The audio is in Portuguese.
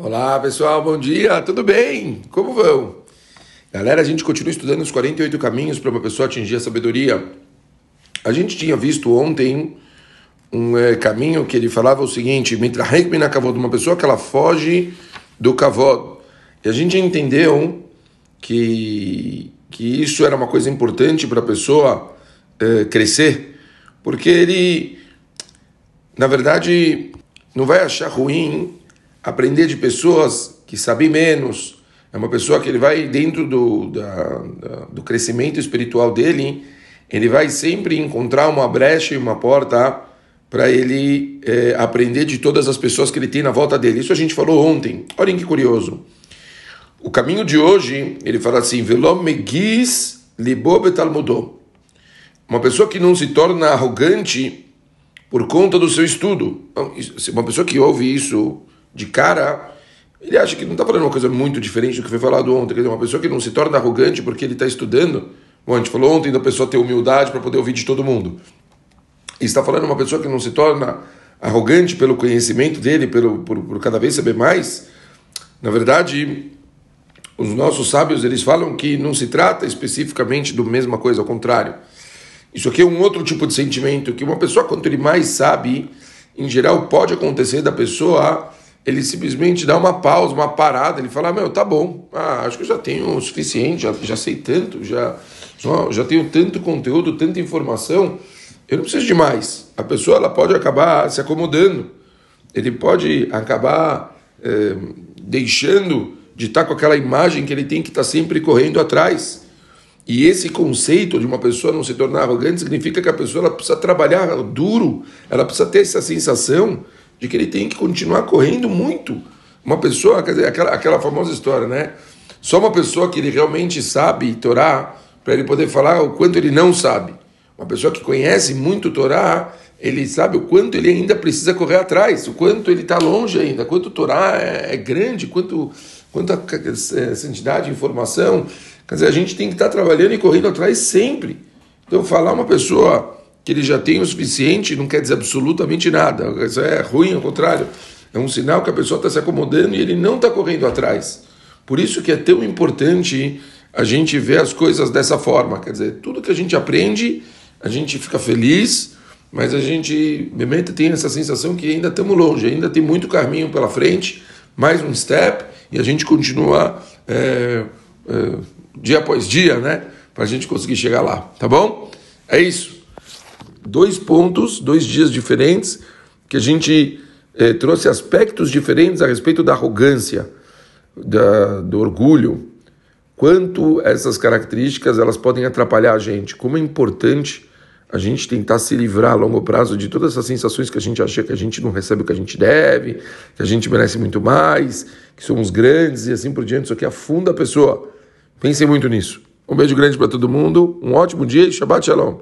Olá pessoal, bom dia, tudo bem? Como vão? Galera, a gente continua estudando os 48 caminhos para uma pessoa atingir a sabedoria. A gente tinha visto ontem um é, caminho que ele falava o seguinte: uma pessoa que ela foge do kavod. E a gente entendeu que, que isso era uma coisa importante para a pessoa é, crescer, porque ele, na verdade, não vai achar ruim aprender de pessoas que sabem menos. É uma pessoa que ele vai dentro do, da, da, do crescimento espiritual dele, ele vai sempre encontrar uma brecha e uma porta para ele é, aprender de todas as pessoas que ele tem na volta dele. Isso a gente falou ontem. Olhem que curioso. O caminho de hoje, ele fala assim: Velom megis libobetalmudô. Uma pessoa que não se torna arrogante por conta do seu estudo. Uma pessoa que ouve isso de cara, ele acha que não está falando uma coisa muito diferente do que foi falado ontem. Quer dizer, uma pessoa que não se torna arrogante porque ele está estudando. Bom, a gente falou ontem da pessoa ter humildade para poder ouvir de todo mundo. E está falando uma pessoa que não se torna arrogante pelo conhecimento dele, pelo, por, por cada vez saber mais. Na verdade, os nossos sábios eles falam que não se trata especificamente do mesma coisa, ao contrário. Isso aqui é um outro tipo de sentimento que uma pessoa quanto ele mais sabe, em geral pode acontecer da pessoa ele simplesmente dá uma pausa, uma parada, ele fala, meu, tá bom, ah, acho que eu já tenho o suficiente, já, já sei tanto, já, já tenho tanto conteúdo, tanta informação, eu não preciso de mais. A pessoa ela pode acabar se acomodando, ele pode acabar é, deixando de estar com aquela imagem que ele tem que estar sempre correndo atrás. E esse conceito de uma pessoa não se tornar arrogante significa que a pessoa ela precisa trabalhar duro, ela precisa ter essa sensação de que ele tem que continuar correndo muito. Uma pessoa, quer dizer, aquela, aquela famosa história, né? Só uma pessoa que ele realmente sabe Torá, para ele poder falar o quanto ele não sabe. Uma pessoa que conhece muito Torá, ele sabe o quanto ele ainda precisa correr atrás, o quanto ele está longe ainda, quanto Torá é, é, grande, quanto, quanto a é, santidade, informação. Quer dizer, a gente tem que estar tá trabalhando e correndo atrás sempre. Então, falar uma pessoa que ele já tem o suficiente não quer dizer absolutamente nada. Isso é ruim, ao contrário. É um sinal que a pessoa está se acomodando e ele não está correndo atrás. Por isso que é tão importante a gente ver as coisas dessa forma. Quer dizer, tudo que a gente aprende, a gente fica feliz, mas a gente realmente tem essa sensação que ainda estamos longe, ainda tem muito caminho pela frente, mais um step, e a gente continua é, é, dia após dia, né? Para a gente conseguir chegar lá, tá bom? É isso dois pontos, dois dias diferentes, que a gente eh, trouxe aspectos diferentes a respeito da arrogância, da, do orgulho, quanto essas características elas podem atrapalhar a gente, como é importante a gente tentar se livrar a longo prazo de todas essas sensações que a gente acha que a gente não recebe o que a gente deve, que a gente merece muito mais, que somos grandes e assim por diante. Isso aqui afunda a pessoa. Pensem muito nisso. Um beijo grande para todo mundo, um ótimo dia e Shabbat Shalom.